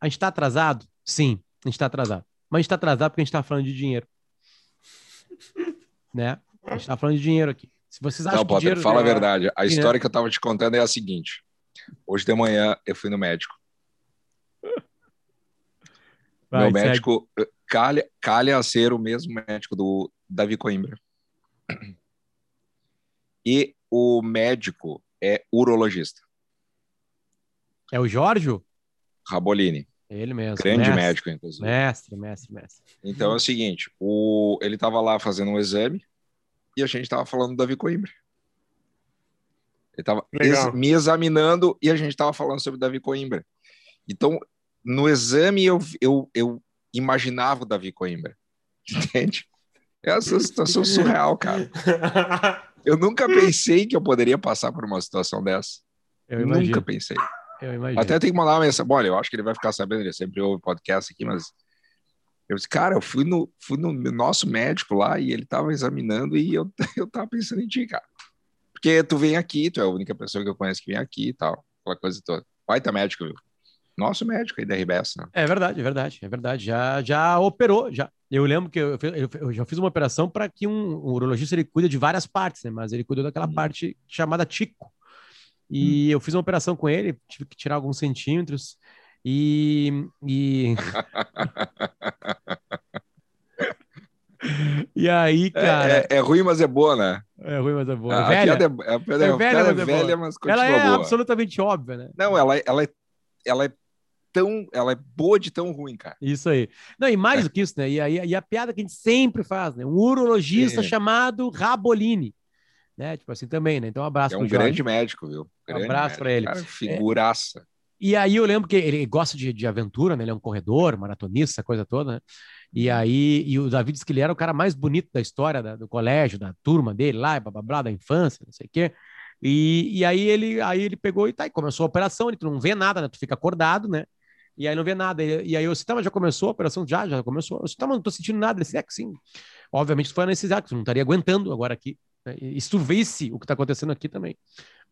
A gente está atrasado? Sim, a gente está atrasado. Mas a gente está atrasado porque a gente está falando de dinheiro. né? A gente está falando de dinheiro aqui. Se vocês acham Não, Potter, dinheiro... fala a verdade. A história que eu tava te contando é a seguinte. Hoje de manhã eu fui no médico. Vai, Meu médico eh, calha, calha a ser o mesmo médico do Davi Coimbra. E o médico é urologista, É o Jorge? Rabolini. Ele mesmo. Grande mestre, médico, inclusive. Mestre, mestre, mestre. Então é o seguinte, o, ele estava lá fazendo um exame e a gente estava falando do Davi Coimbra. Ele estava Legal. me examinando e a gente estava falando sobre o Davi Coimbra. Então, no exame eu, eu, eu imaginava o Davi Coimbra. Entende? É essa situação surreal, cara. Eu nunca pensei que eu poderia passar por uma situação dessa. Eu imagino. Nunca pensei. Eu imagino. Até tem que mandar uma mensagem. Olha, eu acho que ele vai ficar sabendo, ele sempre ouve podcast aqui, mas eu disse, cara, eu fui no, fui no nosso médico lá e ele tava examinando e eu, eu tava pensando em ti, cara. Porque tu vem aqui, tu é a única pessoa que eu conheço que vem aqui e tal, aquela coisa toda. Vai tá médico, viu? Nosso médico aí da RBS, né? É verdade, é verdade, é verdade. Já, já operou, já. Eu lembro que eu, eu- eu já fiz uma operação para que um, um urologista ele cuida de várias partes, né? Mas ele cuidou daquela Hum. parte chamada tico. E eu fiz uma operação com ele, tive que tirar alguns centímetros. E, e... e aí, É, cara, é, é ruim, mas é boa, né? é, ruim, mas é boa. A, É velha. piada é, a piada É é, a velha, é mas é velha, boa. mas continua Ela é boa. absolutamente óbvia, né? Não, ela, ela, é, ela é tão, ela é boa de tão ruim, cara. Isso aí. Não, e mais do que isso, né? E, aí e a piada que a gente sempre faz, né? Um urologista chamado Rabolini. Né? Tipo assim também, né? Então, um abraço É um Jorge. grande médico, viu? Grande abraço pra ele. Cara, figuraça. E aí eu lembro que ele gosta de, de aventura, né? Ele é um corredor, maratonista, coisa toda, né? E aí, e o Davi disse que ele era o cara mais bonito da história da- do colégio, da turma dele lá, blá, blá, blá, da infância, não sei o quê. E, e aí ele aí ele pegou e tá, e começou a operação, ele tu não vê nada, né? Tu fica acordado, né? E aí não vê nada. E, e aí eu disse, tá, mas já começou a operação? Já, já começou. Eu disse, tá, mas não tô sentindo nada. Ele disse, é que sim. Obviamente, foi que tu não estaria aguentando agora aqui. Né? E se tu visse o que tá acontecendo aqui também.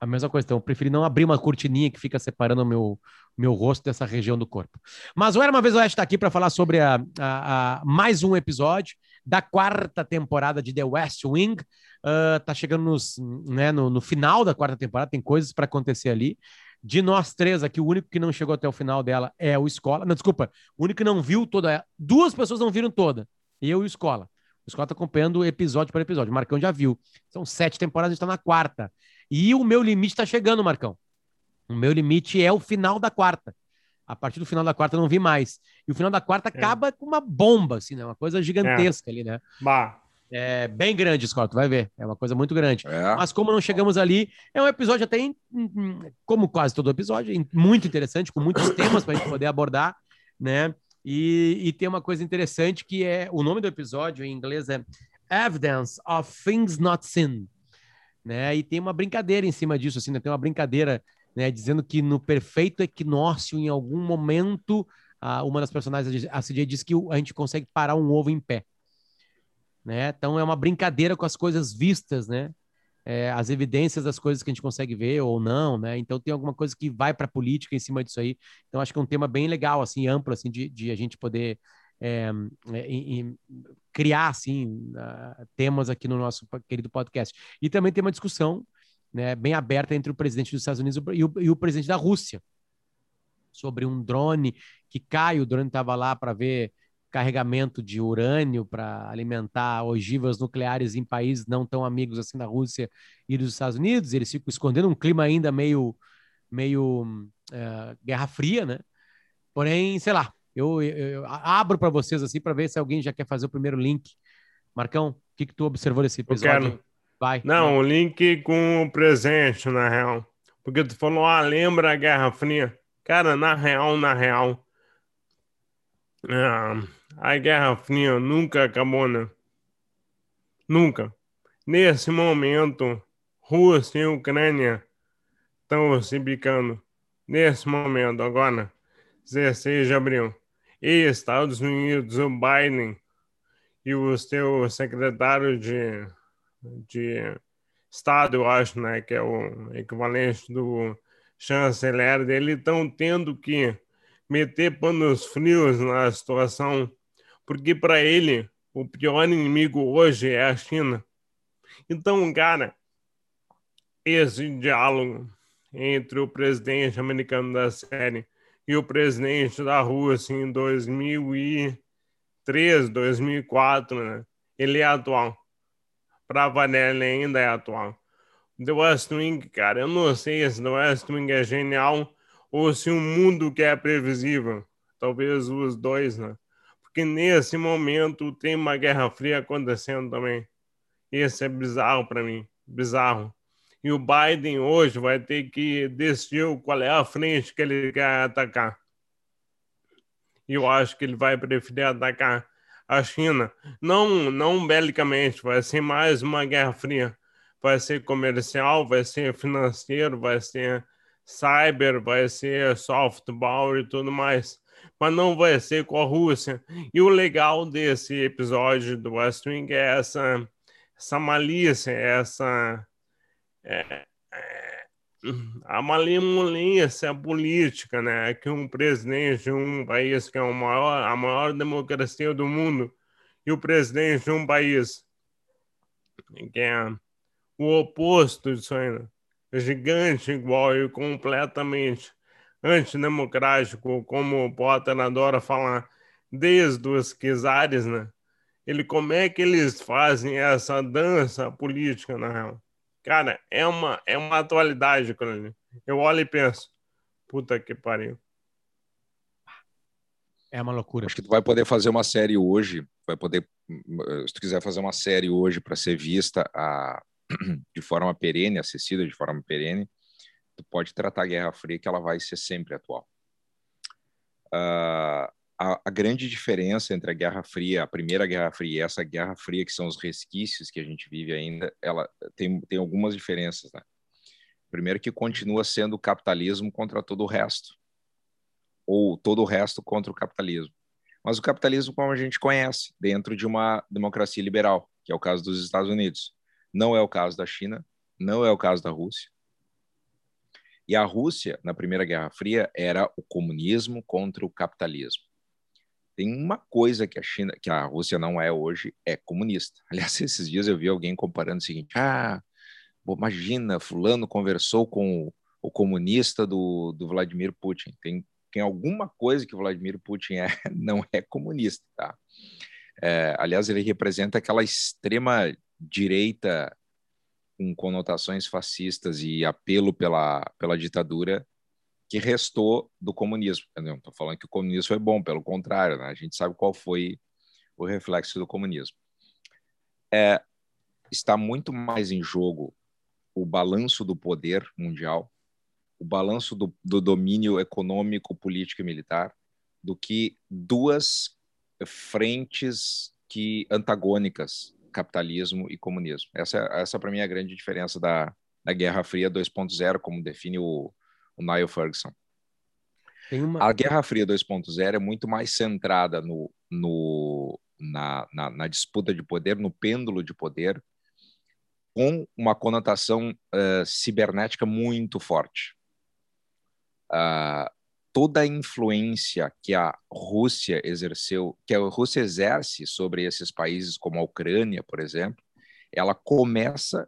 A mesma coisa. Então, eu preferi não abrir uma cortininha que fica separando o meu, meu rosto dessa região do corpo. Mas o Era Uma Vez Oeste está aqui para falar sobre a, a- a- mais um episódio da quarta temporada de The West Wing. Ah, tá chegando nos, né, no, no final da quarta temporada, tem coisas para acontecer ali. De nós três aqui, o único que não chegou até o final dela é o Escola. Não, desculpa, o único que não viu toda. Duas pessoas não viram toda. Eu e o Escola. O Escola tá acompanhando episódio por episódio. O Marcão já viu. São sete temporadas, a gente tá na quarta. E o meu limite tá chegando, Marcão. O meu limite é o final da quarta. A partir do final da quarta eu não vi mais. E o final da quarta É. acaba com uma bomba, assim, né? Uma coisa gigantesca ali, né? Bah, É bem grande, Scott, tu vai ver. É uma coisa muito grande. É. Mas como não chegamos ali, é um episódio até, em- como quase todo episódio, muito interessante, com muitos temas para a gente poder abordar, né? E, e tem uma coisa interessante que é, o nome do episódio em inglês é Evidence of Things Not Seen, né? E tem uma brincadeira em cima disso, assim, né? Tem uma brincadeira, né? Dizendo que no perfeito equinócio, em algum momento, a- uma das personagens, a CJ, diz que a gente consegue parar um ovo em pé né? Então é uma brincadeira com as coisas vistas, né? É, as evidências das coisas que a gente consegue ver ou não, né? Então tem alguma coisa que vai para a política em cima disso aí. Então acho que é um tema bem legal, assim, amplo, assim, de, de a gente poder é, é, criar, assim, ah, temas aqui no nosso querido podcast. E também tem uma discussão, né, bem aberta entre o presidente dos Estados Unidos e o, e o presidente da Rússia sobre um drone que cai, o drone estava lá para ver carregamento de urânio para alimentar ogivas nucleares em países não tão amigos assim da Rússia e dos Estados Unidos. Eles ficam escondendo um clima ainda meio, meio eh, Guerra Fria, né? Porém, sei lá, eu, eu- eu abro para vocês assim para ver se alguém já quer fazer o primeiro link. Marcão, o que, que tu observou desse episódio? quero. Vai. não, o link com o presente, na real. Porque tu falou, ah, lembra a Guerra Fria? Cara, na real, na real, ah, a Guerra Fria nunca acabou, né? Nunca. Nesse momento, Rússia e Ucrânia estão se bicando. Nesse momento, agora, 16 de abril. E Estados Unidos, o Biden e o seu secretário de, de Estado, eu acho, né, que é o equivalente do chanceler dele, estão tendo que meter panos frios na situação, porque para ele o pior inimigo hoje é a China. Então, cara, esse diálogo entre o presidente americano da série e o presidente da Rússia em 2003, 2004, né? Ele é atual. Para valer, ele ainda é atual. The West Wing, cara, eu não sei se The West Wing é genial ou se um mundo que é previsível. Talvez os dois, né? Porque nesse momento tem uma guerra fria acontecendo também. Esse é bizarro para mim, bizarro. E o Biden hoje vai ter que decidir qual é a frente que ele quer atacar. E eu acho que ele vai preferir atacar a China, não não belicamente, vai ser mais uma guerra fria. Vai ser comercial, vai ser financeiro, vai ser cyber, vai ser soft power e tudo mais. Mas não vai ser com a Rússia. E o legal desse episódio do West Wing é essa, essa malícia, essa. É, é, a malemolência política, né? Que um presidente de um país que é o maior, a maior democracia do mundo e o presidente de um país que é o oposto disso aí, né? gigante igual e completamente antidemocrático, como o Potter adora falar, desde os czares, né? Ele, como é que eles fazem essa dança política, na real? Cara, é uma, é uma atualidade, cara. Eu olho e penso, puta que pariu. É uma loucura. Acho que tu vai poder fazer uma série hoje, vai poder, se tu quiser fazer uma série hoje para ser vista a, de forma perene, acessível de forma perene, pode tratar a Guerra Fria que ela vai ser sempre atual. Uh, a, a, grande diferença entre a Guerra Fria, a primeira Guerra Fria e essa Guerra Fria, que são os resquícios que a gente vive ainda, ela tem, tem algumas diferenças, né? Primeiro que continua sendo o capitalismo contra todo o resto, ou todo o resto contra o capitalismo. Mas o capitalismo como a gente conhece, dentro de uma democracia liberal, que é o caso dos Estados Unidos. Não é o caso da China, não é o caso da Rússia. E a Rússia, na Primeira Guerra Fria, era o comunismo contra o capitalismo. Tem uma coisa que a China, que a Rússia não é hoje, é comunista. Aliás, esses dias eu vi alguém comparando o seguinte: ah, imagina, fulano conversou com o comunista do, do Vladimir Putin. Tem, tem alguma coisa que o Vladimir Putin é, não é comunista, tá? É, aliás, ele representa aquela extrema direita com conotações fascistas e apelo pela, pela ditadura que restou do comunismo. Não estou falando que o comunismo foi bom, pelo contrário, né? a gente sabe qual foi o reflexo do comunismo. É, está muito mais em jogo o balanço do poder mundial, o balanço do, do domínio econômico, político e militar, do que duas frentes que antagônicas capitalismo e comunismo. Essa, essa para mim, é a grande diferença da, da Guerra Fria 2.0, como define o, o Niall Ferguson. Uma... A Guerra Fria 2.0 é muito mais centrada no, no, na, na, na, disputa de poder, no pêndulo de poder, com uma conotação uh, cibernética muito forte. Uh, toda a influência que a Rússia exerceu, que a Rússia exerce sobre esses países como a Ucrânia, por exemplo, ela começa,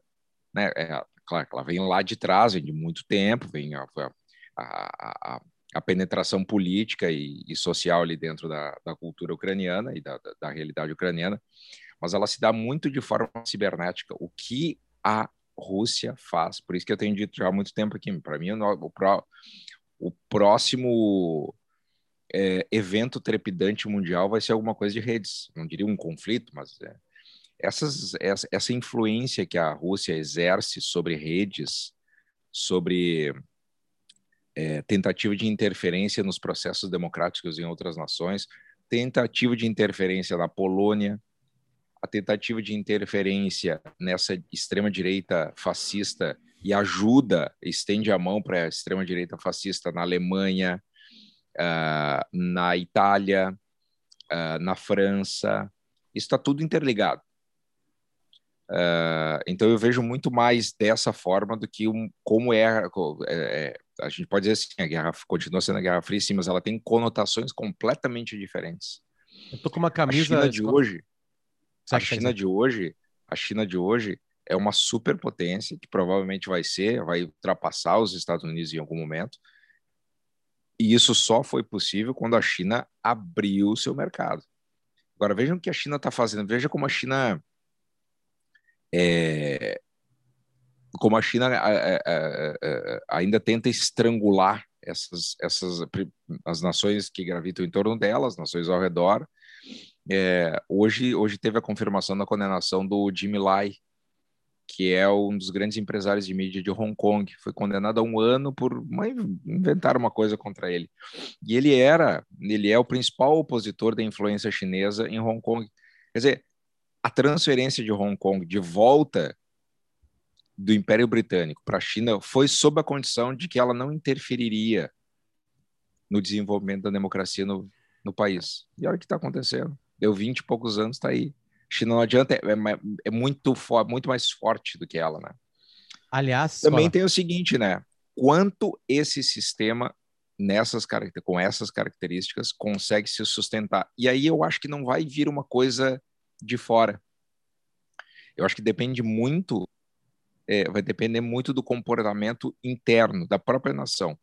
né, é, claro que ela vem lá de trás, vem de muito tempo, vem a, a, a, a penetração política e, e, social ali dentro da, da cultura ucraniana e da, da, da realidade ucraniana, mas ela se dá muito de forma cibernética. O que a Rússia faz, por isso que eu tenho dito já há muito tempo aqui, para mim, o, o, próximo é, evento trepidante mundial vai ser alguma coisa de redes. Não diria um conflito, mas é, essas, essa, essa influência que a Rússia exerce sobre redes, sobre é, tentativa de interferência nos processos democráticos em outras nações, tentativa de interferência na Polônia, a tentativa de interferência nessa extrema-direita fascista e ajuda, estende a mão para a extrema-direita fascista na Alemanha, uh, na Itália, uh, na França. Isso está tudo interligado. Uh, então eu vejo muito mais dessa forma do que um, como é, é, a gente pode dizer assim, a guerra continua sendo a Guerra Fria, sim, mas ela tem conotações completamente diferentes. Eu tô com uma camisa. A China de hoje, a China de hoje, a China de hoje é uma superpotência que provavelmente vai ser, vai ultrapassar os Estados Unidos em algum momento. E isso só foi possível quando a China abriu o seu mercado. Agora vejam o que a China está fazendo. Veja como a China é, como a China é, é, é, ainda tenta estrangular essas, essas as nações que gravitam em torno delas, nações ao redor. Hoje, hoje teve a confirmação da condenação do Jimmy Lai, que é um dos grandes empresários de mídia de Hong Kong, foi condenado a um ano por uma, inventar uma coisa contra ele. E ele era, ele é o principal opositor da influência chinesa em Hong Kong. Quer dizer, a transferência de Hong Kong de volta do Império Britânico para a China foi sob a condição de que ela não interferiria no desenvolvimento da democracia no, no país. E olha o que está acontecendo. Deu 20 e poucos anos, está aí. China não adianta, é, é, é muito, muito mais forte do que ela, né? Aliás, também tem o seguinte, né? Quanto esse sistema nessas com essas características consegue se sustentar? E aí eu acho que não vai vir uma coisa de fora. Eu acho que depende muito é, vai depender muito do comportamento interno da própria nação.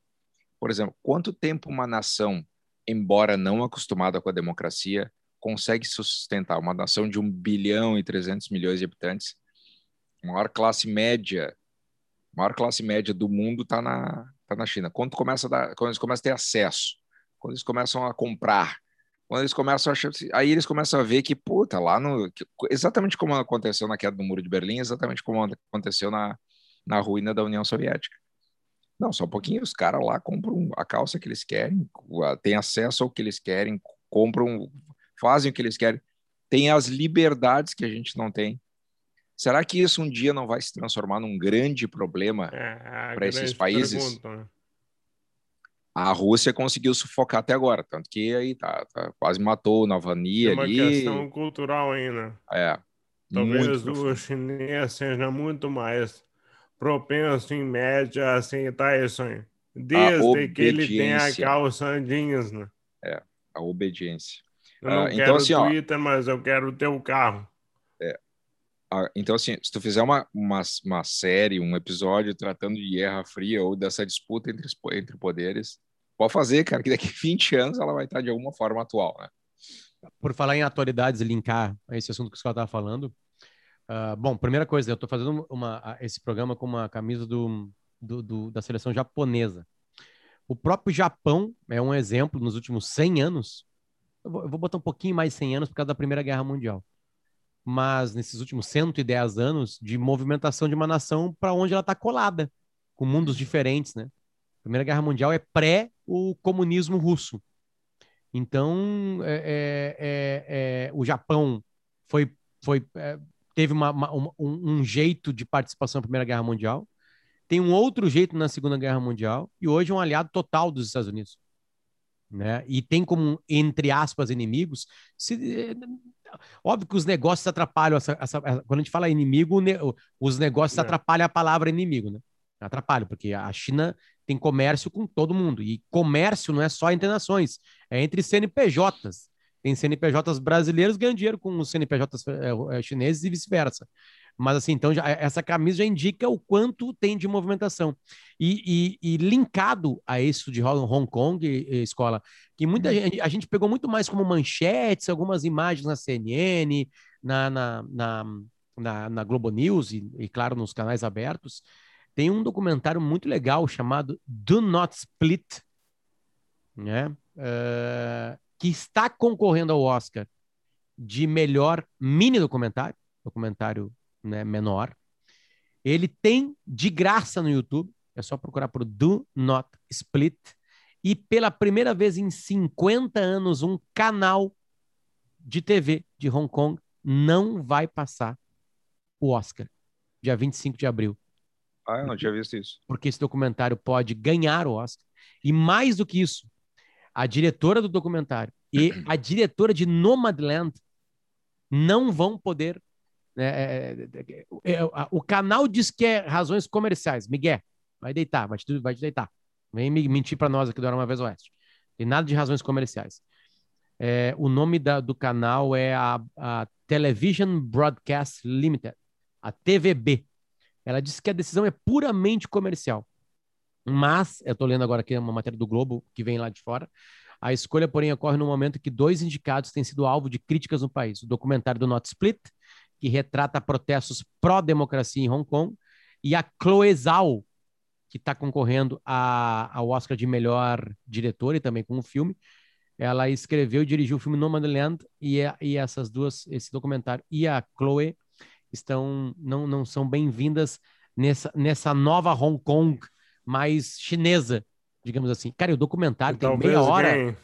Por exemplo, quanto tempo uma nação, embora não acostumada com a democracia, consegue sustentar? Uma nação de 1 bilhão e 300 milhões de habitantes, a maior classe média, maior classe média do mundo está na, tá na China. Quando, começa a dar, quando eles começam a ter acesso, quando eles começam a comprar, quando eles começam a achar, aí eles começam a ver que, puta, lá no. Exatamente como aconteceu na queda do Muro de Berlim, exatamente como aconteceu na, na ruína da União Soviética. Não, só um pouquinho, os caras lá compram a calça que eles querem, têm acesso ao que eles querem, compram, fazem o que eles querem, têm as liberdades que a gente não tem. Será que isso um dia não vai se transformar num grande problema é, para esses países? Pergunta, né? a Rússia conseguiu sufocar até agora, tanto que aí tá, tá quase matou o Navalny ali. É uma questão cultural ainda. É. Talvez o chinês seja muito mais propenso, em média, a aceitar isso aí. Desde que ele tenha calça jeans, né? É, a obediência. Eu não ah, quero então, assim, Twitter, ó, mas eu quero o teu carro. É. Ah, então, assim, se tu fizer uma, uma, uma série, um episódio tratando de Guerra Fria ou dessa disputa entre, entre poderes, Pode fazer, cara, que daqui 20 anos ela vai estar de alguma forma atual, né? Por falar em atualidades e linkar a esse assunto que o Scott estava falando, uh, bom, primeira coisa, eu estou fazendo uma, esse programa com uma camisa do, do, do, da seleção japonesa. O próprio Japão é um exemplo nos últimos 100 anos. Eu vou, botar um pouquinho mais 100 anos por causa da Primeira Guerra Mundial. Mas nesses últimos 110 anos de movimentação de uma nação para onde ela está colada, com mundos diferentes, né? Primeira Guerra Mundial é pré o comunismo russo. Então, é, é, é, é o Japão foi, foi, é, teve uma, uma, um, um, jeito de participação na Primeira Guerra Mundial, tem um outro jeito na Segunda Guerra Mundial, e hoje é um aliado total dos Estados Unidos. Né? E tem como, entre aspas, inimigos. Se, óbvio que os negócios atrapalham. Essa, essa, quando a gente fala inimigo, os negócios é. atrapalham a palavra inimigo, né? Atrapalham, porque a China tem comércio com todo mundo. E comércio não é só entre nações, é entre CNPJs. Tem CNPJs brasileiros ganhando dinheiro com os CNPJs é, é, chineses e vice-versa. Mas assim, então já, essa camisa já indica o quanto tem de movimentação. E, e, e linkado a isso de Hong Kong, escola, que muita uhum. gente, a gente pegou muito mais como manchetes, algumas imagens na CNN, na, na, na, na, na Globo News e, e, claro, nos canais abertos, tem um documentário muito legal chamado Do Not Split, né? Uh, que está concorrendo ao Oscar de melhor mini documentário, documentário né, menor. Ele tem de graça no YouTube, é só procurar por Do Not Split. E pela primeira vez em 50 anos, um canal de TV de Hong Kong não vai passar o Oscar, dia 25 de abril. Ah, eu não tinha visto isso. Porque esse documentário pode ganhar o Oscar. E mais do que isso, a diretora do documentário e a diretora de Nomadland não vão poder. Né, é, é, é, é o canal diz que é razões comerciais. Miguel, vai deitar, vai te, vai te deitar. Vem me mentir para nós aqui do Era Uma Vez Oeste. Tem nada de razões comerciais. É, o nome da, do canal é a, a Television Broadcast Limited, a TVB. Ela disse que a decisão é puramente comercial. Mas, eu estou lendo agora aqui uma matéria do Globo, que vem lá de fora, a escolha, porém, ocorre no momento que dois indicados têm sido alvo de críticas no país. O documentário do Not Split, que retrata protestos pró-democracia em Hong Kong, e a Chloe Zhao, que está concorrendo a, ao Oscar de melhor diretor e também com o filme. Ela escreveu e dirigiu o filme Nomadland e, e essas duas, esse documentário e a Chloe estão não, não são bem-vindas nessa, nessa nova Hong Kong mais chinesa, digamos assim. Cara, o documentário e tem meia hora. Ganhe.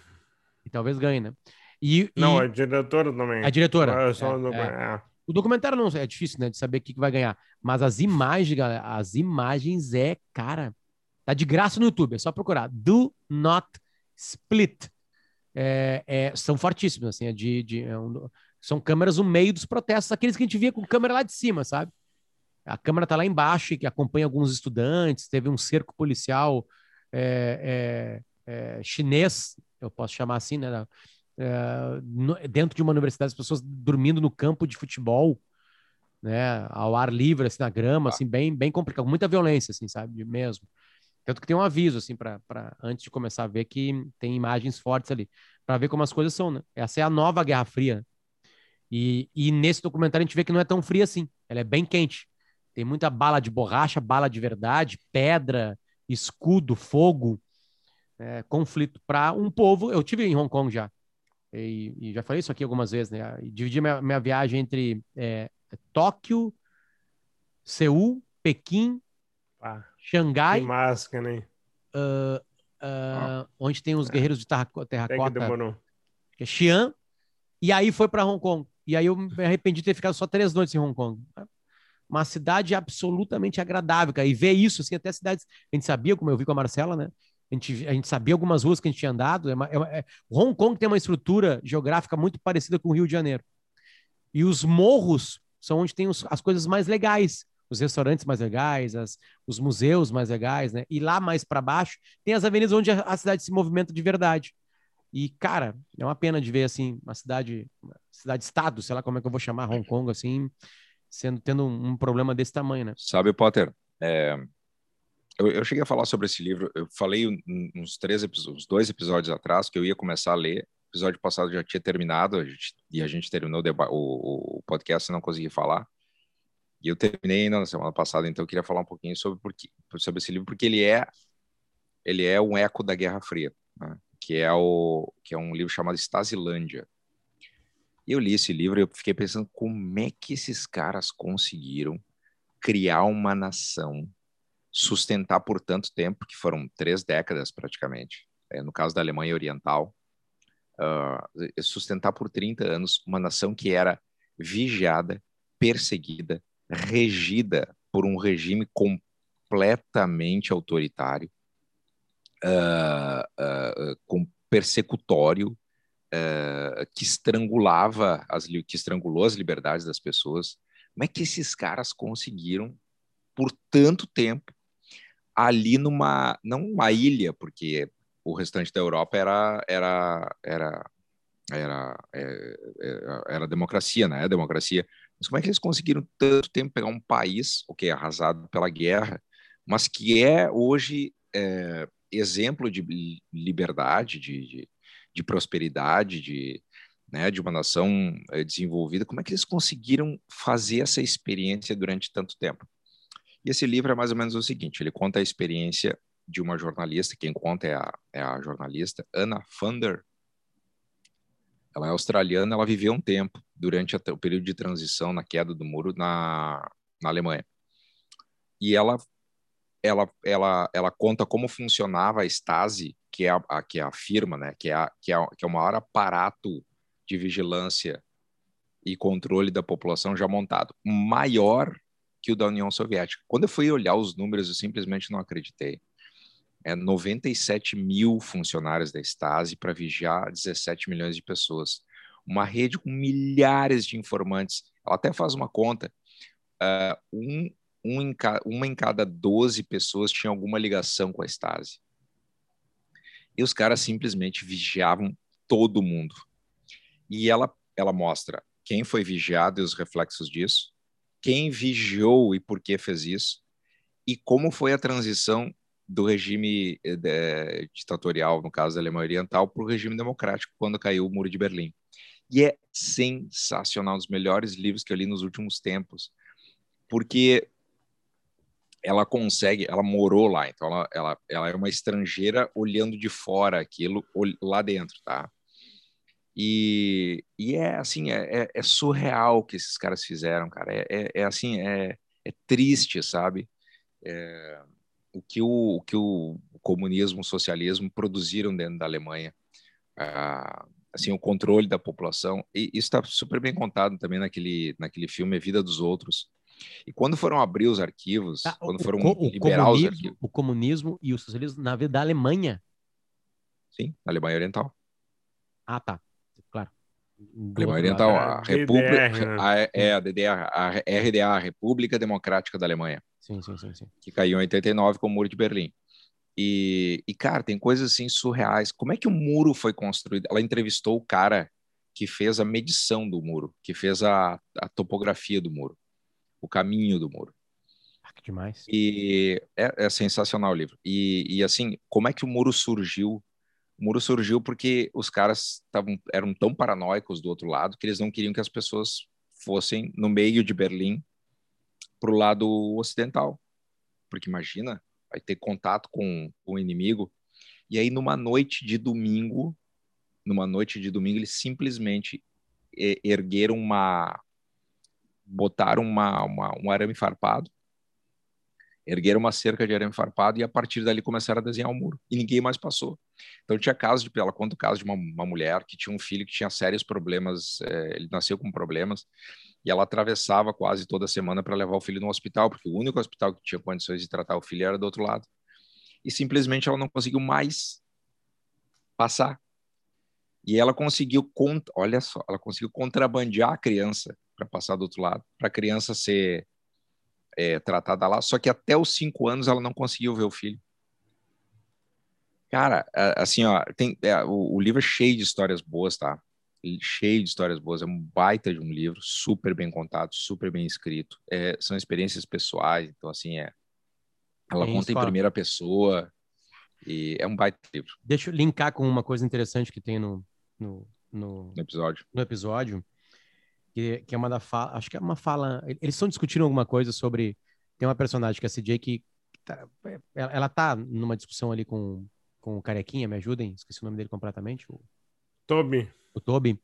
E talvez ganhe, né? E, não, e... a diretora também. A diretora. É, só é, é. O documentário não é difícil, né, de saber o que, vai ganhar. Mas as imagens, galera, as imagens é, cara, tá de graça no YouTube, é só procurar. Do Not Split. É, é, são fortíssimos, assim, é de, de é um, são câmeras no meio dos protestos, aqueles que a gente via com câmera lá de cima, sabe? A câmera tá lá embaixo e que acompanha alguns estudantes, teve um cerco policial é, é chinês, eu posso chamar assim, né? No, dentro de uma universidade, as pessoas dormindo no campo de futebol, né, ao ar livre, assim, na grama, ah. assim, bem, bem complicado, muita violência, assim, sabe, mesmo. Tanto que tem um aviso, assim, para antes de começar a ver que tem imagens fortes ali, para ver como as coisas são, né? Essa é a nova Guerra Fria. E, e nesse documentário a gente vê que não é tão fria assim, ela é bem quente. Tem muita bala de borracha, bala de verdade, pedra, escudo, fogo, é, conflito para um povo. Eu tive em Hong Kong já. E, e, já falei isso aqui algumas vezes, né? Dividi minha, minha viagem entre é, Tóquio, Seul, Pequim, ah, Xangai. Máscara, né? Uh, uh, ah. Onde tem os é. guerreiros de terracota. Que é Xi'an. E aí foi para Hong Kong. E aí eu me arrependi de ter ficado só três noites em Hong Kong. Uma cidade absolutamente agradável, cara. E ver isso, assim, até cidades. A gente sabia, como eu vi com a Marcela, né? A gente, a gente sabia algumas ruas que a gente tinha andado. É uma, é, é, Hong Kong tem uma estrutura geográfica muito parecida com o Rio de Janeiro. E os morros são onde tem os, as coisas mais legais, os restaurantes mais legais, as, os museus mais legais, né? E lá mais para baixo tem as avenidas onde a, a, cidade se movimenta de verdade. E, cara, é uma pena de ver, assim, uma cidade, cidade-estado, sei lá como é que eu vou chamar Hong Kong, assim, sendo, tendo um, um problema desse tamanho, né? Sabe, Potter, é, eu, eu, cheguei a falar sobre esse livro, eu falei uns três episódios, dois episódios atrás que eu ia começar a ler. O episódio passado já tinha terminado a gente, e a gente terminou o, o podcast e não consegui falar. E eu terminei ainda na semana passada, então eu queria falar um pouquinho sobre, porque, sobre esse livro, porque ele é ele é um eco da Guerra Fria, né? que é o que é um livro chamado Stasilândia. E eu li esse livro e eu fiquei pensando como é que esses caras conseguiram criar uma nação sustentar por tanto tempo, que foram três décadas praticamente, é, no caso da Alemanha Oriental, uh, sustentar por 30 anos uma nação que era vigiada, perseguida, regida por um regime completamente autoritário, uh, uh, com persecutório, que estrangulava as que estrangulou as liberdades das pessoas. Como é que esses caras conseguiram por tanto tempo ali numa não uma ilha, porque o restante da Europa era era era era, era, é, era democracia, né? É democracia. Mas como é que eles conseguiram tanto tempo pegar um país, o que é arrasado pela guerra, mas que é hoje é, exemplo de liberdade, de, de, de prosperidade, de, né, de uma nação é, desenvolvida, como é que eles conseguiram fazer essa experiência durante tanto tempo? E esse livro é mais ou menos o seguinte: ele conta a experiência de uma jornalista, quem conta é a, é a jornalista Anna Funder. Ela é australiana, ela viveu um tempo durante o período de transição na queda do muro na, na Alemanha. E ela, ela, ela, ela conta como funcionava a Stasi, que é a, a que é a firma, né, que é, a, que, é a, que é o maior aparato de vigilância e controle da população já montado. Maior que o da União Soviética. Quando eu fui olhar os números, eu simplesmente não acreditei. É 97 mil funcionários da Stasi para vigiar 17 milhões de pessoas. Uma rede com milhares de informantes. Ela até faz uma conta. Uh, um, um em uma em cada 12 pessoas tinha alguma ligação com a Stasi. E os caras simplesmente vigiavam todo mundo. E ela, ela mostra quem foi vigiado e os reflexos disso, quem vigiou e por que fez isso, e como foi a transição do regime eh, ditatorial, no caso da Alemanha Oriental, para o regime democrático, quando caiu o Muro de Berlim. E é sensacional, um dos melhores livros que eu li nos últimos tempos, porque ela consegue, ela morou lá, então ela, ela, ela é uma estrangeira olhando de fora aquilo lá dentro, tá? E, e é assim, é, é, é surreal o que esses caras fizeram, cara. É, é, é assim, é, é triste, sabe? É, o que o, o que o comunismo, o socialismo produziram dentro da Alemanha. Ah, assim, o controle da população. E isso está super bem contado também naquele, naquele filme A Vida dos Outros. E quando foram abrir os arquivos, ah, quando foram o, liberar os arquivos... O comunismo e o socialismo na vida da Alemanha. Sim, na Alemanha Oriental. Ah, tá. Alemanha Oriental, a República, né? a, é a DDR, a RDA, a República Democrática da Alemanha. Sim, sim, sim, sim. Que caiu em 89 com o Muro de Berlim. E, e, cara, tem coisas assim surreais. Como é que o muro foi construído? Ela entrevistou o cara que fez a medição do muro, que fez a, a topografia do muro, o caminho do muro. Ah, que demais. E é, é sensacional o livro. E, e, assim, como é que o muro surgiu? O muro surgiu porque os caras tavam, eram tão paranoicos do outro lado que eles não queriam que as pessoas fossem no meio de Berlim para o lado ocidental. Porque imagina, vai ter contato com o inimigo. E aí, numa noite de domingo, numa noite de domingo, eles simplesmente ergueram uma. botaram uma, uma, um arame farpado, ergueram uma cerca de arame farpado e a partir dali começaram a desenhar o um muro. E ninguém mais passou. Então tinha casos de. Ela conta o caso de uma, uma mulher que tinha um filho que tinha sérios problemas, é, ele nasceu com problemas e ela atravessava quase toda semana para levar o filho no hospital, porque o único hospital que tinha condições de tratar o filho era do outro lado. E simplesmente ela não conseguiu mais passar. E ela conseguiu, olha só, ela conseguiu contrabandear a criança para passar do outro lado, para a criança ser é, tratada lá. Só que até os cinco anos ela não conseguiu ver o filho. Cara, assim, ó, tem, é, o, o livro é cheio de histórias boas, tá? cheio de histórias boas. É um baita de um livro, super bem contado, super bem escrito. É, são experiências pessoais, então assim é. Ela é conta em primeira pessoa e é um baita livro. Deixa eu linkar com uma coisa interessante que tem no, no, no, no episódio. No episódio, que, que é uma da fala. Acho que é uma fala. Eles estão discutindo alguma coisa sobre. Tem uma personagem que é a CJ que. Tá, ela, ela tá numa discussão ali com, com o Carequinha, me ajudem, esqueci o nome dele completamente. O... Toby o Toby,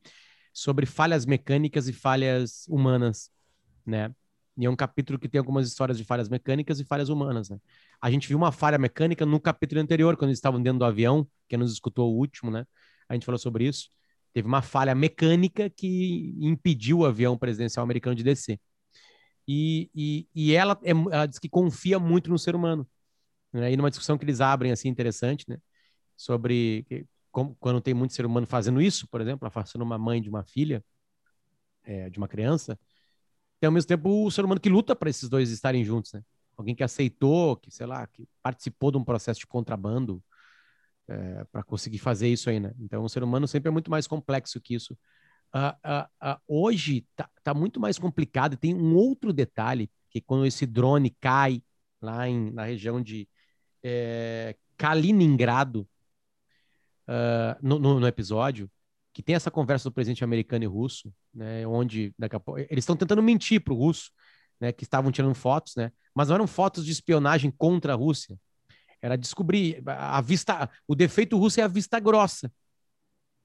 sobre falhas mecânicas e falhas humanas, né? E é um capítulo que tem algumas histórias de falhas mecânicas e falhas humanas, né? A gente viu uma falha mecânica no capítulo anterior, quando eles estavam dentro do avião, que nos escutou o último, né? A gente falou sobre isso. Teve uma falha mecânica que impediu o avião presidencial americano de descer. E, e, e ela, é, ela diz que confia muito no ser humano. Né? E numa discussão que eles abrem, assim, interessante, né? Sobre como, quando tem muito ser humano fazendo isso, por exemplo, afastando uma mãe de uma filha, é, de uma criança, tem ao mesmo tempo o ser humano que luta para esses dois estarem juntos, né? Alguém que aceitou, que, sei lá, que participou de um processo de contrabando é, para conseguir fazer isso aí, né? Então, o ser humano sempre é muito mais complexo que isso. Uh, uh, uh, hoje tá, tá, muito mais complicado tem um outro detalhe, que quando esse drone cai lá em, na região de é, Kaliningrado, uh, no, no, no, episódio, que tem essa conversa do presidente americano e russo, né, onde pouco, eles estão tentando mentir para o russo, né, que estavam tirando fotos, né, mas não eram fotos de espionagem contra a Rússia, era descobrir a vista, o defeito russo é a vista grossa,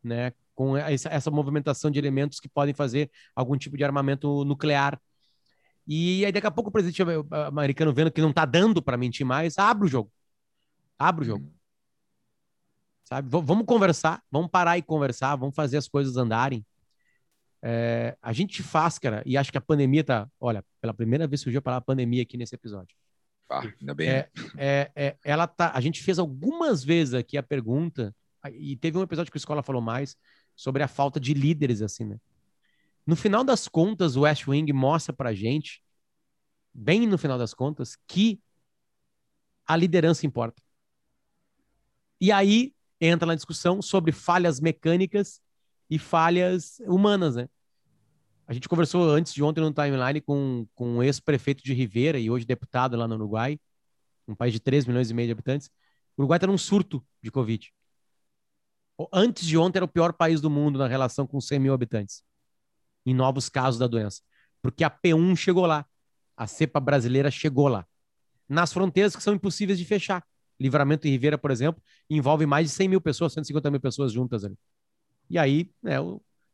né, com essa, essa movimentação de elementos que podem fazer algum tipo de armamento nuclear. E aí daqui a pouco o presidente americano vendo que não está dando para mentir mais, abre o jogo, abre o jogo. Hum sabe? V vamos conversar, vamos parar e conversar, vamos fazer as coisas andarem. É, a gente faz, cara, e acho que a pandemia tá. Olha, pela primeira vez surgiu a palavra pandemia aqui nesse episódio. Ah, ainda bem. É, é, é, ela tá. A gente fez algumas vezes aqui a pergunta, e teve um episódio que a escola falou mais sobre a falta de líderes, assim, né? No final das contas, o West Wing mostra pra gente, bem no final das contas, que a liderança importa. E aí entra na discussão sobre falhas mecânicas e falhas humanas, né? A gente conversou antes de ontem no timeline com, com um ex-prefeito de Rivera e hoje deputado lá no Uruguai, um país de 3 milhões e meio de habitantes. O Uruguai está num surto de Covid. Antes de ontem era o pior país do mundo na relação com 100 mil habitantes, em novos casos da doença. Porque a P1 chegou lá, a cepa brasileira chegou lá. Nas fronteiras que são impossíveis de fechar. Livramento e Rivera, por exemplo, envolve mais de 100 mil pessoas, 150 mil pessoas juntas ali. E aí, né,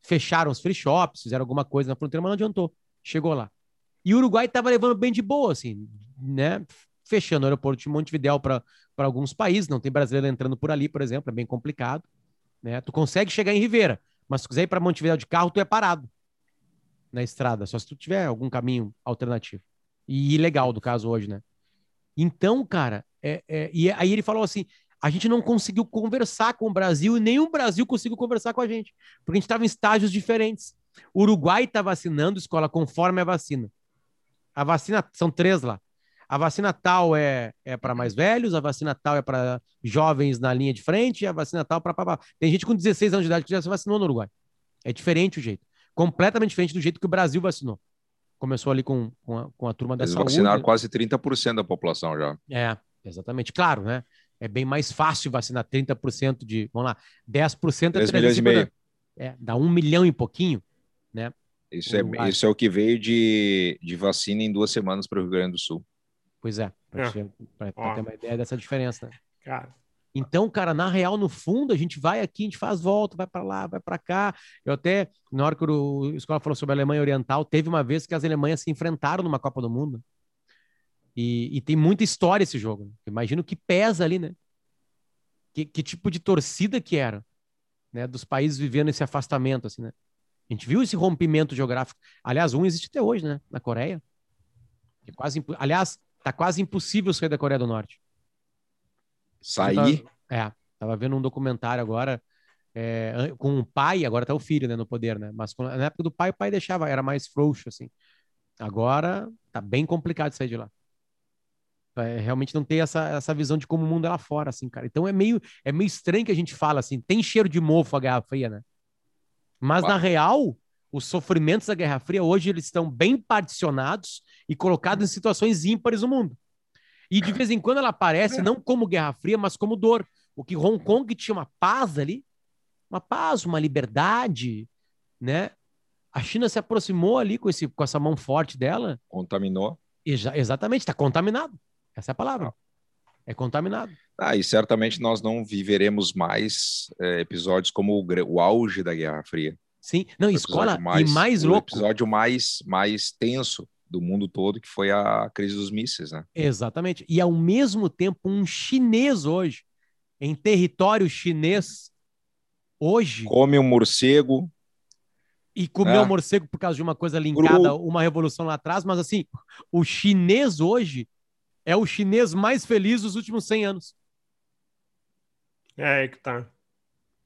fecharam os free shops, fizeram alguma coisa na fronteira, mas não adiantou. Chegou lá. E o Uruguai estava levando bem de boa, assim, né? Fechando o aeroporto de Montevideo para alguns países, não tem brasileiro entrando por ali, por exemplo, é bem complicado. Né? Tu consegue chegar em Ribeira, mas se quiser ir para Montevideo de carro, tu é parado na estrada, só se tu tiver algum caminho alternativo. E ilegal, do caso hoje, né? Então, cara, é, é, e aí ele falou assim: a gente não conseguiu conversar com o Brasil e nem o Brasil conseguiu conversar com a gente, porque a gente estava em estágios diferentes. O Uruguai está vacinando escola conforme a vacina. A vacina são três lá. A vacina tal é, é para mais velhos, a vacina tal é para jovens na linha de frente, e a vacina tal para. Tem gente com 16 anos de idade que já se vacinou no Uruguai. É diferente o jeito. Completamente diferente do jeito que o Brasil vacinou. Começou ali com, com, a, com a turma da Eles saúde. vacinaram quase 30% da população já. É, exatamente. Claro, né? É bem mais fácil vacinar 30% de. Vamos lá, 10% é 3 milhões e meio. É, dá um milhão e pouquinho, né? Isso é, isso é o que veio de, de vacina em duas semanas para o Rio Grande do Sul. Pois é, para É. ter uma ideia dessa diferença, né? Cara, Então, cara, na real, no fundo, a gente vai aqui, a gente faz volta, vai para lá, vai para cá. Eu até, na hora que o o Escola falou sobre a Alemanha Oriental, teve uma vez que as Alemanhas se enfrentaram numa Copa do Mundo. E, e tem muita história esse jogo. né? Imagino que pesa ali, né? Que, que tipo de torcida que era, né? Dos países vivendo esse afastamento, assim, né? A gente viu esse rompimento geográfico. Aliás, um existe até hoje, né? Na Coreia. É quase, aliás, tá quase impossível sair da Coreia do Norte. Sair, É, tava vendo um documentário agora é, com o pai, agora tá o filho, né, no poder, né? Mas na época do pai, o pai deixava, era mais frouxo, assim. Agora tá bem complicado sair de lá. É, realmente não tem essa, essa visão de como o mundo é lá fora, assim, cara. Então é meio, é meio estranho que a gente fala assim, tem cheiro de mofo a Guerra Fria, né? Mas na Bah. real, os sofrimentos da Guerra Fria hoje eles estão bem particionados e colocados em situações ímpares no mundo. E de vez em quando ela aparece não como Guerra Fria, mas como dor. O que Hong Kong tinha uma paz ali, uma paz, uma liberdade, né? A China se aproximou ali com, esse, com essa mão forte dela. contaminou. Exa- exatamente, está contaminado. Essa é a palavra. É contaminado. Ah, e certamente nós não viveremos mais é, episódios como o, o auge da Guerra Fria. Sim. Não, O escola. episódio e mais o louco. episódio mais, mais tenso do mundo todo, que foi a crise dos mísseis, né? Exatamente. E ao mesmo tempo, um chinês hoje, em território chinês, hoje, Come um morcego, e comeu É. morcego por causa de uma coisa linkada, uma revolução lá atrás, mas assim, o chinês hoje é o chinês mais feliz dos últimos 100 anos. é aí que tá.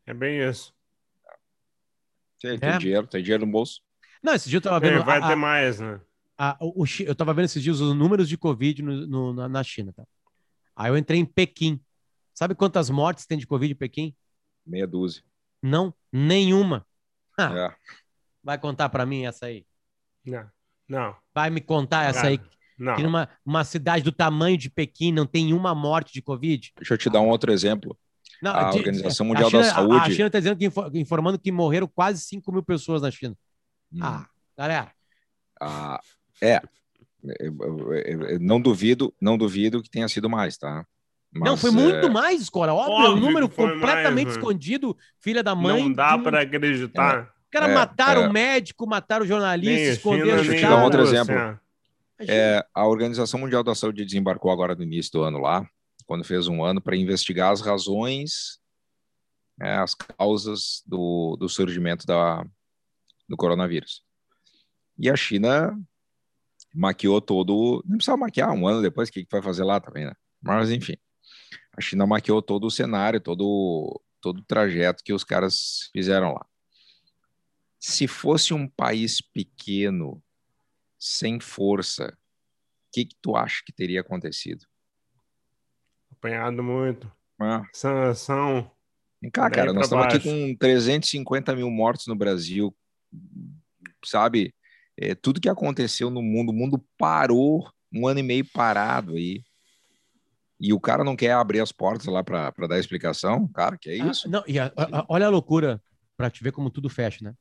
É bem isso. tem, tem É. dinheiro, tem dinheiro no bolso. Não, esse dia eu tava É, vendo. vai a- ter mais, né? a- o, Chi- eu tava vendo esses dias os números de Covid no- no- na, na China, tá? Aí eu entrei em Pequim. Sabe quantas mortes tem de Covid em Pequim? Meia dúzia. Não, nenhuma. Ah, É. Vai contar pra mim essa aí? Não, não, Vai me contar essa aí? Não. Que numa uma cidade do tamanho de Pequim não tem uma morte de Covid? Deixa eu te dar um outro exemplo. Não, A de- Organização a Mundial China- da a- A Saúde- China está dizendo que info- informando que morreram quase 5 mil pessoas na China. Hum. Ah, galera. Ah, é. Eu- eu- eu- eu não duvido, não duvido que tenha sido mais, tá? não, Mas, foi é, muito mais, escola. Óbvio, é um Óbvio número foi completamente mais, né? escondido. Filha da mãe. Não dá de um- para acreditar. Os caras É, mataram é. o médico, mataram o jornalista, Nem a esconderam China, os Deixa eu te dar um outro exemplo. É, a Organização Mundial da Saúde desembarcou agora no início do ano lá, quando fez um ano, para investigar as razões, né, as causas do, do surgimento da, do coronavírus. E a China maquiou todo. Não precisava maquiar um ano depois, o que, que vai fazer lá também, né? Mas, enfim, a China maquiou todo o cenário, todo, todo o trajeto que os caras fizeram lá. Se fosse um país pequeno, sem força, o que, que tu acha que teria acontecido? Apanhado muito. Ah, Sanção. Vem cá, Daí cara, nós estamos aqui com 350 mil mortos no Brasil, sabe? É, tudo que aconteceu no mundo, o mundo parou, um ano e meio parado aí. E o cara não quer abrir as portas lá para dar explicação? Cara, que é Ah, isso? não, e a- a- a- olha a loucura para te ver como tudo fecha, né?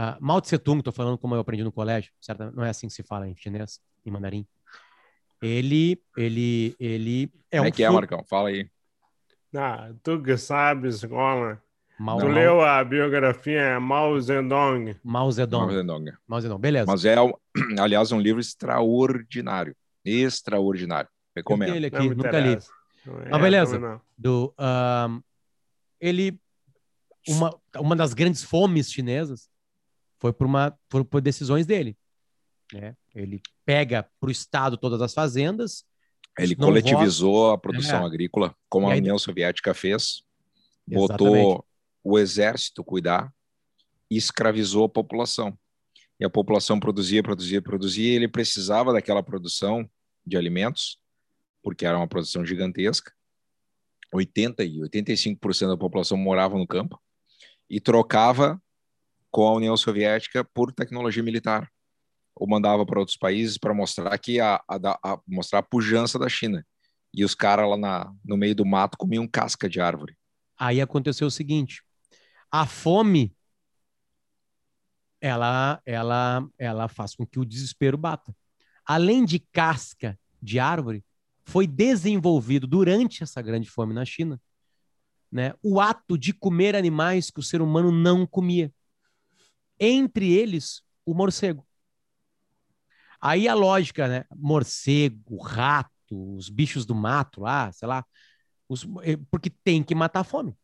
Ah, Mao Tse Tung, tô falando como eu aprendi no colégio, certo? Não é assim que se fala em chinês, em mandarim. Ele, ele, ele é Como um é que é, Marcão? Fala aí. Ah, tu que sabe, escola. Mao, Tu Mao, leu a biografia Mao Zedong. Mao Zedong. Zedong. Mao Zedong, beleza. Mas é, aliás, um livro extraordinário. Extraordinário. Recomendo. ele Não aqui, nunca li. Não é, Mas beleza. não. do ahn, ele uma, uma das grandes fomes chinesas foi por uma por, por decisões dele né? ele pega para o estado todas as fazendas Ele coletivizou a produção É. agrícola, como E a União Soviética fez, Exatamente. botou o exército cuidar e escravizou a população. E a população produzia, produzia, produzia, e ele precisava daquela produção de alimentos, porque era uma produção gigantesca. 80 e 85% da população morava no campo e trocava com a União Soviética por tecnologia militar ou mandava para outros países para mostrar que a, a, a- mostrar a pujança da China. E os caras lá na, no meio do mato comiam casca de árvore. aí aconteceu o seguinte a fome ela ela ela faz com que o desespero bata além de casca de árvore foi desenvolvido durante essa grande fome na China né, o ato de comer animais que o ser humano não comia. Entre eles, o morcego. Aí a lógica, né? Morcego, rato, os bichos do mato lá, sei lá, os- eh, porque tem que matar a fome.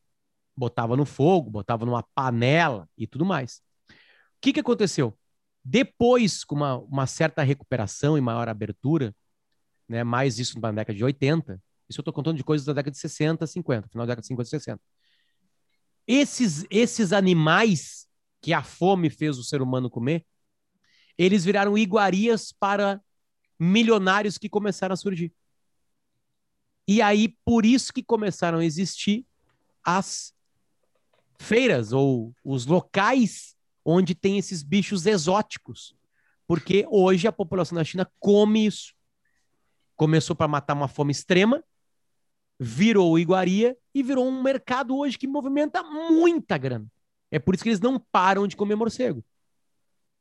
Botava no fogo, botava numa panela e tudo mais. O que, que aconteceu? Depois, com uma, uma certa recuperação e maior abertura, né, mais isso na década de 80, isso eu estou contando de coisas da década de 60, 50, final da década de 50 e 60. Esses, esses animais que a fome fez o ser humano comer, eles viraram iguarias para milionários que começaram a surgir. E aí, por isso que começaram a existir as feiras ou os locais onde tem esses bichos exóticos. Porque hoje a população da China come isso. Começou para matar uma fome extrema, virou iguaria e virou um mercado hoje que movimenta muita grana. É por isso que eles não param de comer morcego.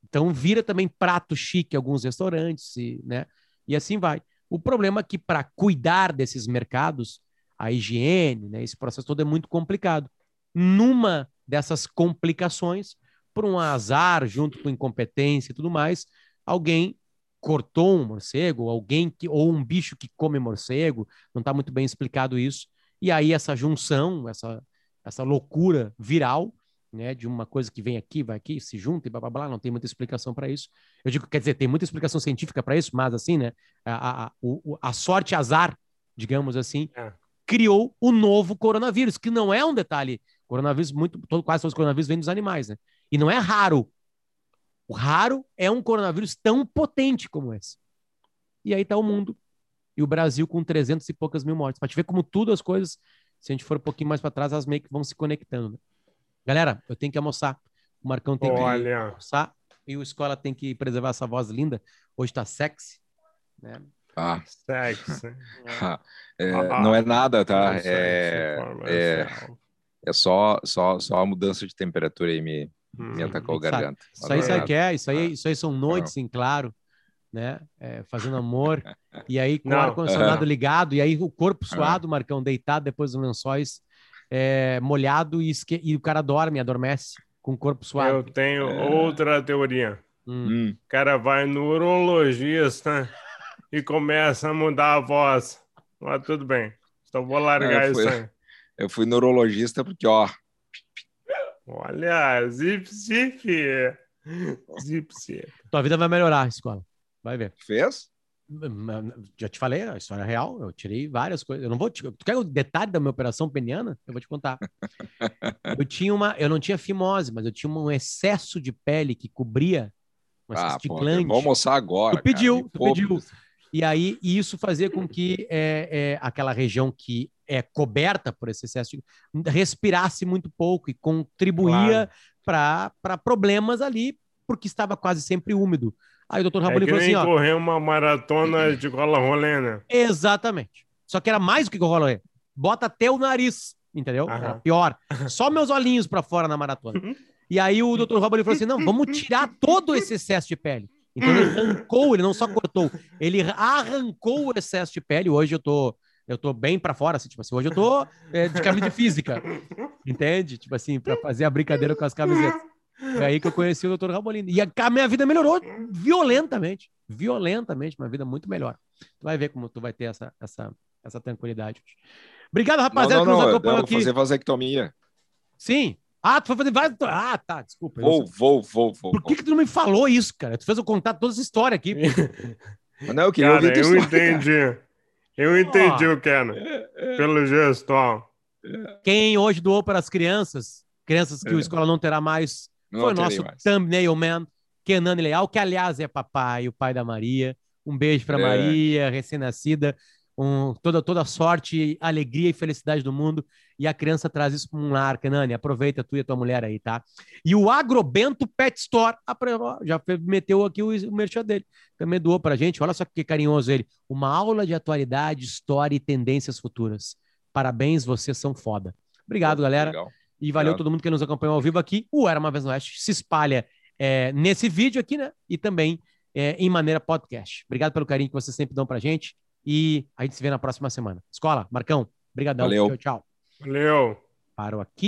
Então vira também prato chique alguns restaurantes, e, né? E assim vai. O problema é que para cuidar desses mercados, a higiene, né, esse processo todo é muito complicado. Numa dessas complicações, por um azar, junto com incompetência e tudo mais, alguém cortou um morcego, alguém que ou um bicho que come morcego, não está muito bem explicado isso. E aí essa junção, essa essa loucura viral, né, de uma coisa que vem aqui, vai aqui, se junta e blá blá blá, não tem muita explicação para isso. Eu digo, quer dizer, tem muita explicação científica para isso, mas assim, né, a, a, o- a sorte azar, digamos assim, É. criou o novo coronavírus, que não é um detalhe. Coronavírus, muito, todo, quase todos os coronavírus vêm dos animais, né? E não é raro. O raro é um coronavírus tão potente como esse. E aí tá o mundo. E o Brasil com 300 e poucas mil mortes. Pra te ver como tudo as coisas, se a gente for um pouquinho mais para trás, elas meio que vão se conectando. né? Galera, eu tenho que almoçar. O Marcão tem que Olha, almoçar. E o Escola tem que preservar essa voz linda. Hoje tá sexy. Né? Ah, sexo. é, Ah, não é nada, tá? sexo, É, é, informação. é só, só, só a mudança de temperatura aí me, me Hum. atacou a sabe. garganta. Isso aí sabe é que é? Isso aí, Ah. isso aí são noites em claro, né? É, fazendo amor. E aí com o ar-condicionado ligado, e aí o corpo suado, Marcão, deitado depois dos lençóis, é, molhado e, esque- e o cara dorme, adormece com o corpo Eu suado. tenho É. outra teoria. Hum. Hum, O cara vai no urologista e começa a mudar a voz. Mas tudo bem. Só vou largar É, isso aí. eu fui neurologista porque, ó, Olha, zip, zip. Zip, zip. Tua vida vai melhorar, escola. Vai ver. fez? Já te falei, a história é real. Eu tirei várias coisas. Eu não vou te... Tu quer o detalhe da minha operação peniana? Eu vou te contar. eu tinha uma, eu não tinha fimose, mas eu tinha um excesso de pele que cobria uma Ah, pô, vamos almoçar agora. Tu pediu, cara, tu pediu. E aí e isso fazia com que é, é, aquela região que é coberta por esse excesso de respirasse muito pouco e contribuía para problemas ali, porque estava quase sempre úmido. Aí o doutor É Raboni que falou assim: ó, correr uma maratona de cola rolê, né? Exatamente. Só que era mais do que rolê. Bota até o nariz, entendeu? Aham. Era pior. Só meus olhinhos pra fora na maratona. E aí o Dr. Robert falou assim: não, vamos tirar todo esse excesso de pele. Então ele arrancou, ele não só cortou, ele arrancou o excesso de pele. Hoje eu tô, eu tô bem pra fora, assim, tipo assim, hoje eu tô é, de camisa de física. Entende? Tipo assim, pra fazer a brincadeira com as camisetas. Foi aí que eu conheci o Dr. Rabolini. E a, a minha vida melhorou violentamente. Violentamente, uma vida muito melhor. Tu vai ver como tu vai ter essa, essa, essa tranquilidade. Obrigado, Não, rapaziada, não, que nos não. Eu acompanhou aqui. fazer vasectomia. Sim. Ah, tu foi fazer vários. Ah, tá, desculpa. não Vou, vou, vou, vou. Por que, que tu não me falou isso, cara? Tu fez eu contar toda essa história aqui. Não, eu queria Cara, ouvir eu história, cara. entendi. Eu entendi o que era. Pelo gesto, ó. Quem hoje doou para as crianças, crianças que o É. Escola não terá mais, Não foi o nosso mais. thumbnail man, Kenan Leal, que aliás é papai, o pai da Maria. Um beijo para É. Maria, recém-nascida. Um, toda, toda sorte, alegria e felicidade do mundo. E a criança traz isso para um lar, Kenani. Aproveita tu e a tua mulher aí, tá? E o Agrobento Pet Store ó, já meteu aqui o, o merchan dele. Também doou pra gente. Olha só que carinhoso ele. Uma aula de atualidade, história e tendências futuras. Parabéns, vocês são foda. Obrigado, galera. Legal. E valeu todo mundo que nos acompanhou ao vivo aqui. O Era Uma Vez no Oeste se espalha é, nesse vídeo aqui, né? E também é, em maneira podcast. Obrigado pelo carinho que vocês sempre dão pra gente. E a gente se vê na próxima semana. Escola, Marcão, brigadão. Valeu. Tchau, tchau. Valeu. Paro aqui.